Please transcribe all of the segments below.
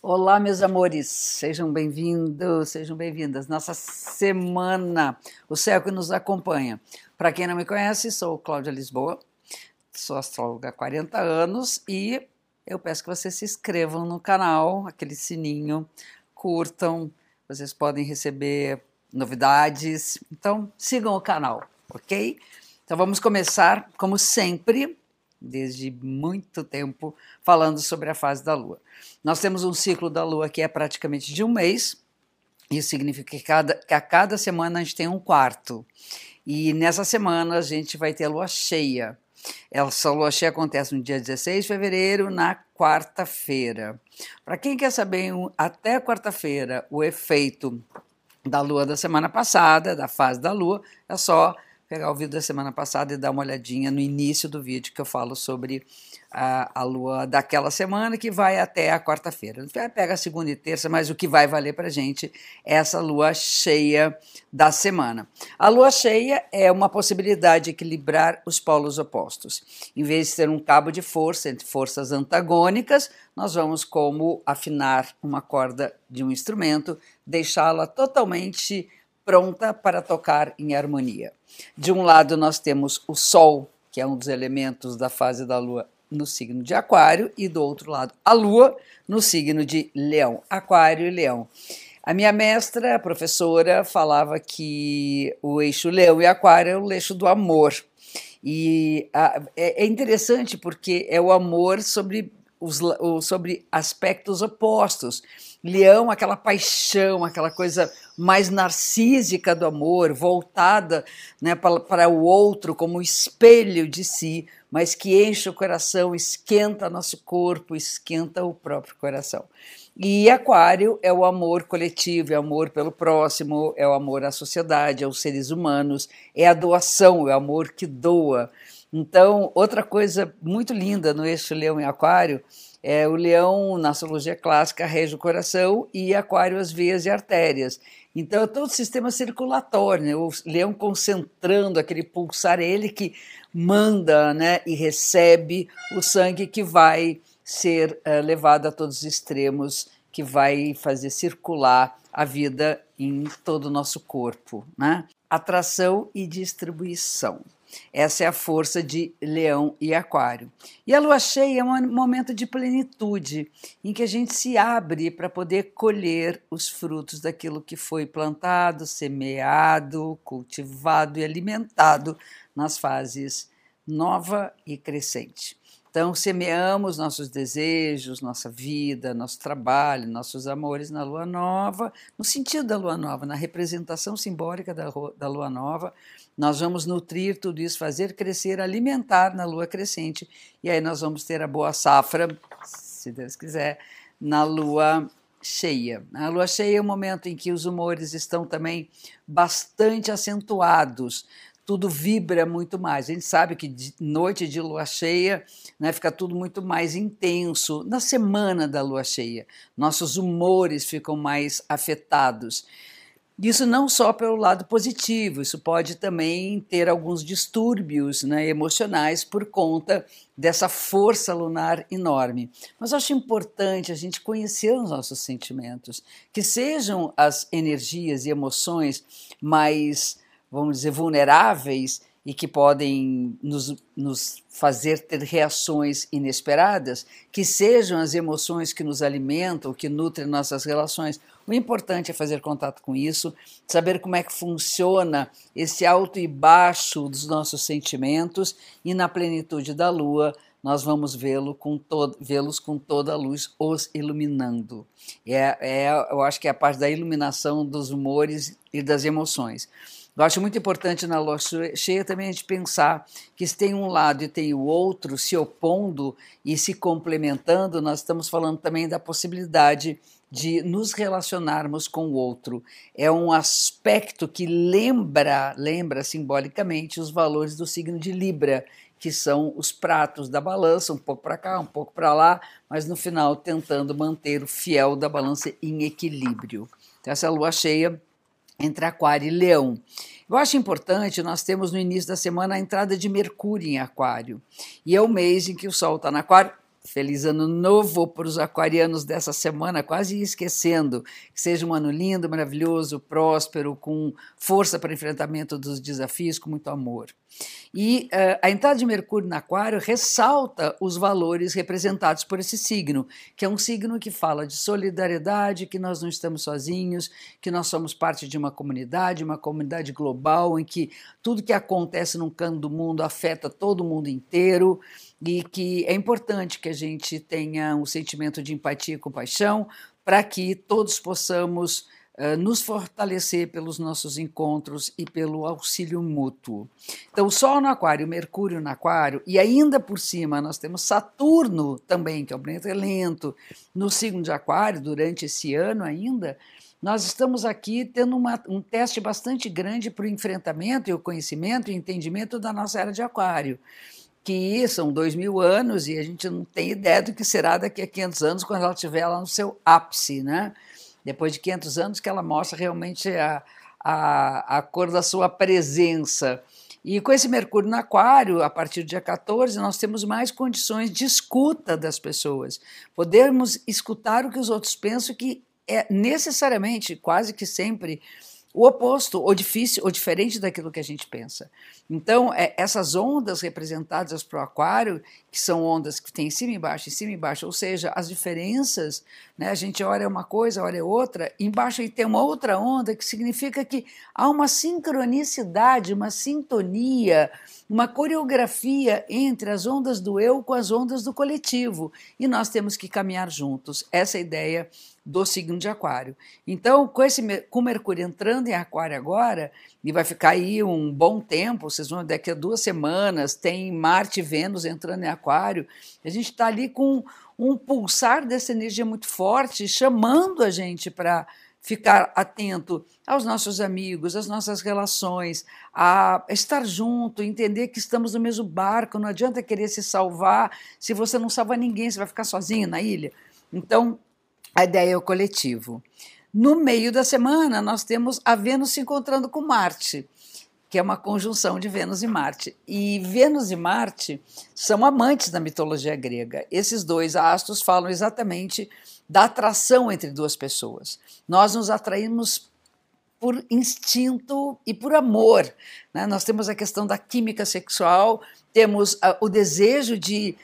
Olá, meus amores, sejam bem-vindos, sejam bem-vindas. Nossa semana, o céu que nos acompanha. Para quem não me conhece, sou Cláudia Lisboa, sou astróloga há 40 anos e eu peço que vocês se inscrevam no canal, aquele sininho, curtam, vocês podem receber novidades. Então, sigam o canal, ok? Então, vamos começar, como sempre, desde muito tempo, falando sobre a fase da Lua. Nós temos um ciclo da Lua que é praticamente de um mês, isso significa que, cada, que a cada semana a gente tem um quarto. E nessa semana a gente vai ter a lua cheia. Essa lua cheia acontece no dia 16 de fevereiro, na quarta-feira. Para quem quer saber até quarta-feira o efeito da lua da semana passada, da fase da lua, é só pegar o vídeo da semana passada e dar uma olhadinha no início do vídeo que eu falo sobre a, a lua daquela semana que vai até a quarta-feira. Pega a segunda e terça, mas o que vai valer para gente é essa lua cheia da semana. A lua cheia é uma possibilidade de equilibrar os polos opostos. Em vez de ter um cabo de força entre forças antagônicas, nós vamos como afinar uma corda de um instrumento, deixá-la totalmente pronta para tocar em harmonia. De um lado, nós temos o Sol, que é um dos elementos da fase da Lua no signo de Aquário, e do outro lado, a Lua no signo de Leão. Aquário e Leão. A minha mestra, a professora, falava que o eixo Leão e Aquário é o eixo do amor. E a, é, é interessante porque é o amor sobre os, sobre aspectos opostos. Leão, aquela paixão, aquela coisa mais narcísica do amor, voltada né, para, para o outro como espelho de si, mas que enche o coração, esquenta nosso corpo, esquenta o próprio coração. E Aquário é o amor coletivo, é o amor pelo próximo, é o amor à sociedade, aos seres humanos, é a doação, é o amor que doa. Então, outra coisa muito linda no eixo Leão e Aquário é o leão, na astrologia clássica, rege o coração e aquário as veias e artérias. Então, é todo o sistema circulatório, né? o leão concentrando aquele pulsar, é ele que manda né? e recebe o sangue que vai ser uh, levado a todos os extremos, que vai fazer circular a vida em todo o nosso corpo. Né? Atração e distribuição. Essa é a força de Leão e Aquário. E a lua cheia é um momento de plenitude, em que a gente se abre para poder colher os frutos daquilo que foi plantado, semeado, cultivado e alimentado nas fases nova e crescente. Então, semeamos nossos desejos, nossa vida, nosso trabalho, nossos amores na lua nova, no sentido da lua nova, na representação simbólica da, da lua nova. Nós vamos nutrir tudo isso, fazer crescer, alimentar na lua crescente, e aí nós vamos ter a boa safra, se Deus quiser, na lua cheia. A lua cheia é o momento em que os humores estão também bastante acentuados tudo vibra muito mais. A gente sabe que de noite de lua cheia né, fica tudo muito mais intenso. Na semana da lua cheia, nossos humores ficam mais afetados. Isso não só pelo lado positivo, isso pode também ter alguns distúrbios né, emocionais por conta dessa força lunar enorme. Mas acho importante a gente conhecer os nossos sentimentos, que sejam as energias e emoções mais vamos dizer, vulneráveis e que podem nos, nos, fazer ter reações inesperadas, que sejam as emoções que nos alimentam, que nutrem nossas relações. O importante é fazer contato com isso, saber como é que funciona esse alto e baixo dos nossos sentimentos e na plenitude da lua nós vamos vê-lo com vê-los com toda a luz os iluminando. É, é, eu acho que é a parte da iluminação dos humores e das emoções. Eu acho muito importante na lua cheia também a gente pensar que se tem um lado e tem o outro se opondo e se complementando, nós estamos falando também da possibilidade de nos relacionarmos com o outro. É um aspecto que lembra, lembra simbolicamente os valores do signo de Libra, que são os pratos da balança, um pouco para cá, um pouco para lá, mas no final tentando manter o fiel da balança em equilíbrio. Então, essa lua cheia entre Aquário e Leão. Eu acho importante, nós temos no início da semana a entrada de Mercúrio em Aquário. E é o mês em que o Sol está no Aquário, Feliz ano novo para os aquarianos dessa semana, quase esquecendo. Que seja um ano lindo, maravilhoso, próspero, com força para enfrentamento dos desafios, com muito amor. E uh, a entrada de Mercúrio no Aquário ressalta os valores representados por esse signo, que é um signo que fala de solidariedade, que nós não estamos sozinhos, que nós somos parte de uma comunidade, uma comunidade global, em que tudo que acontece num canto do mundo afeta todo o mundo inteiro e que é importante que a gente tenha um sentimento de empatia e compaixão para que todos possamos nos fortalecer pelos nossos encontros e pelo auxílio mútuo. Então, Sol no Aquário, Mercúrio no Aquário, e ainda por cima nós temos Saturno também, que é o planeta lento, no signo de Aquário, durante esse ano ainda. Nós estamos aqui tendo uma, um teste bastante grande para o enfrentamento e o conhecimento e entendimento da nossa era de Aquário que são dois mil anos e a gente não tem ideia do que será daqui a 500 anos quando ela estiver lá no seu ápice, né? Depois de 500 anos que ela mostra realmente a, a, a cor da sua presença. E com esse Mercúrio no Aquário, a partir do dia 14, nós temos mais condições de escuta das pessoas. Podermos escutar o que os outros pensam, que é necessariamente, quase que sempre, o oposto, ou difícil, ou diferente daquilo que a gente pensa. Então, é, essas ondas representadas para o aquário, que são ondas que tem em cima e embaixo, em cima e embaixo, ou seja, as diferenças, né, a gente olha uma coisa, olha outra, embaixo tem uma outra onda, que significa que há uma sincronicidade, uma sintonia, uma coreografia entre as ondas do eu com as ondas do coletivo, e nós temos que caminhar juntos. Essa é a ideia do signo de Aquário. Então, com esse com Mercúrio entrando em Aquário agora, e vai ficar aí um bom tempo, vocês vão daqui a duas semanas, tem Marte e Vênus entrando em Aquário, a gente está ali com um pulsar dessa energia muito forte, chamando a gente para ficar atento aos nossos amigos, às nossas relações, a estar junto, entender que estamos no mesmo barco, não adianta querer se salvar se você não salva ninguém, você vai ficar sozinho na ilha. Então, a ideia é o coletivo. No meio da semana, nós temos a Vênus se encontrando com Marte, que é uma conjunção de Vênus e Marte. E Vênus e Marte são amantes da mitologia grega. Esses dois astros falam exatamente da atração entre duas pessoas. Nós nos atraímos por instinto e por amor. Né? Nós temos a questão da química sexual, temos uh, o desejo de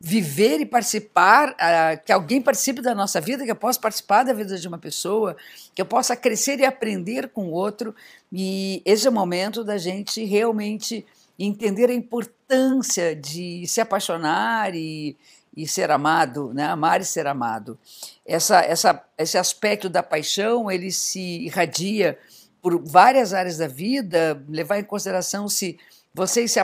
viver e participar, uh, que alguém participe da nossa vida, que eu possa participar da vida de uma pessoa, que eu possa crescer e aprender com o outro. E esse é o momento da gente realmente entender a importância de se apaixonar e, e ser amado, né? amar e ser amado. Essa, essa, esse aspecto da paixão, ele se irradia por várias áreas da vida, levar em consideração se vocês se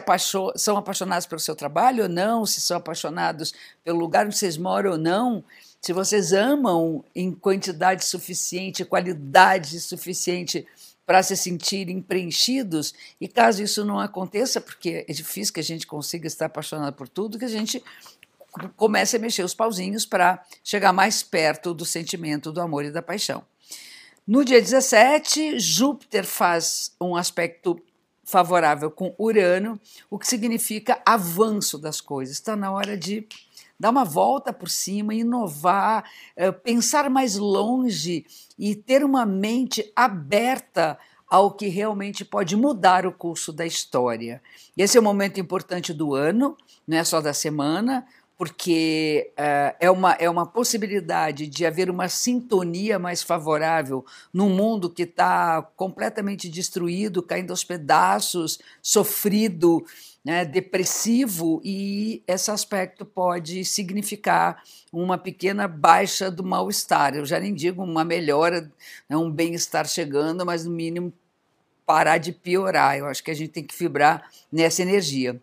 são apaixonados pelo seu trabalho ou não? Se são apaixonados pelo lugar onde vocês moram ou não? Se vocês amam em quantidade suficiente, qualidade suficiente para se sentirem preenchidos? E caso isso não aconteça, porque é difícil que a gente consiga estar apaixonado por tudo, que a gente comece a mexer os pauzinhos para chegar mais perto do sentimento do amor e da paixão. No dia 17, Júpiter faz um aspecto favorável com Urano, o que significa avanço das coisas. Está na hora de dar uma volta por cima, inovar, eh, pensar mais longe e ter uma mente aberta ao que realmente pode mudar o curso da história. Esse é o momento importante do ano, não é só da semana, porque uh, é, uma, é uma possibilidade de haver uma sintonia mais favorável num mundo que está completamente destruído, caindo aos pedaços, sofrido, né, depressivo, e esse aspecto pode significar uma pequena baixa do mal-estar. Eu já nem digo uma melhora, né, um bem-estar chegando, mas no mínimo parar de piorar. Eu acho que a gente tem que vibrar nessa energia.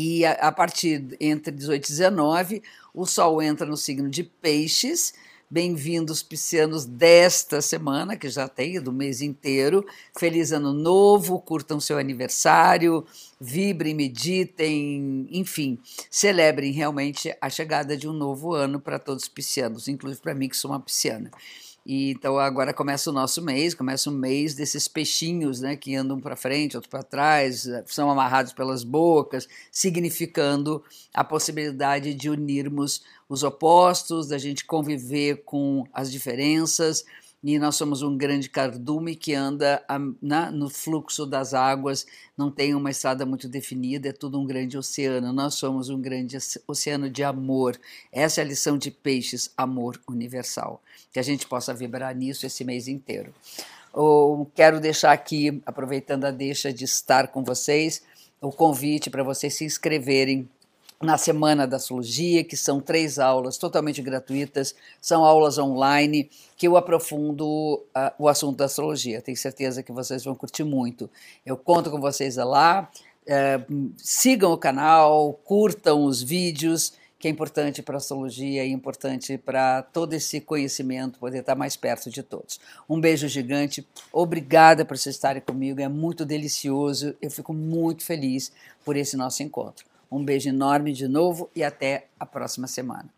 E a, a partir entre 18 e 19, o Sol entra no signo de Peixes. Bem-vindos, piscianos, desta semana, que já tem do mês inteiro. Feliz Ano Novo, curtam seu aniversário, vibrem, meditem, enfim, celebrem realmente a chegada de um novo ano para todos os piscianos, inclusive para mim, que sou uma pisciana. E então agora começa o nosso mês, começa o mês desses peixinhos, né, que andam para frente, outros para trás, são amarrados pelas bocas, significando a possibilidade de unirmos os opostos, da gente conviver com as diferenças e nós somos um grande cardume que anda na, no fluxo das águas, não tem uma estrada muito definida, é tudo um grande oceano. Nós somos um grande oceano de amor. Essa é a lição de peixes, amor universal. Que a gente possa vibrar nisso esse mês inteiro. Eu quero deixar aqui, aproveitando a deixa de estar com vocês, o convite para vocês se inscreverem na Semana da Astrologia, que são três aulas totalmente gratuitas, são aulas online que eu aprofundo uh, o assunto da astrologia. Tenho certeza que vocês vão curtir muito. Eu conto com vocês lá. Uh, sigam o canal, curtam os vídeos, que é importante para a astrologia e importante para todo esse conhecimento poder estar mais perto de todos. Um beijo gigante, obrigada por vocês estarem comigo, é muito delicioso, eu fico muito feliz por esse nosso encontro. Um beijo enorme de novo e até a próxima semana.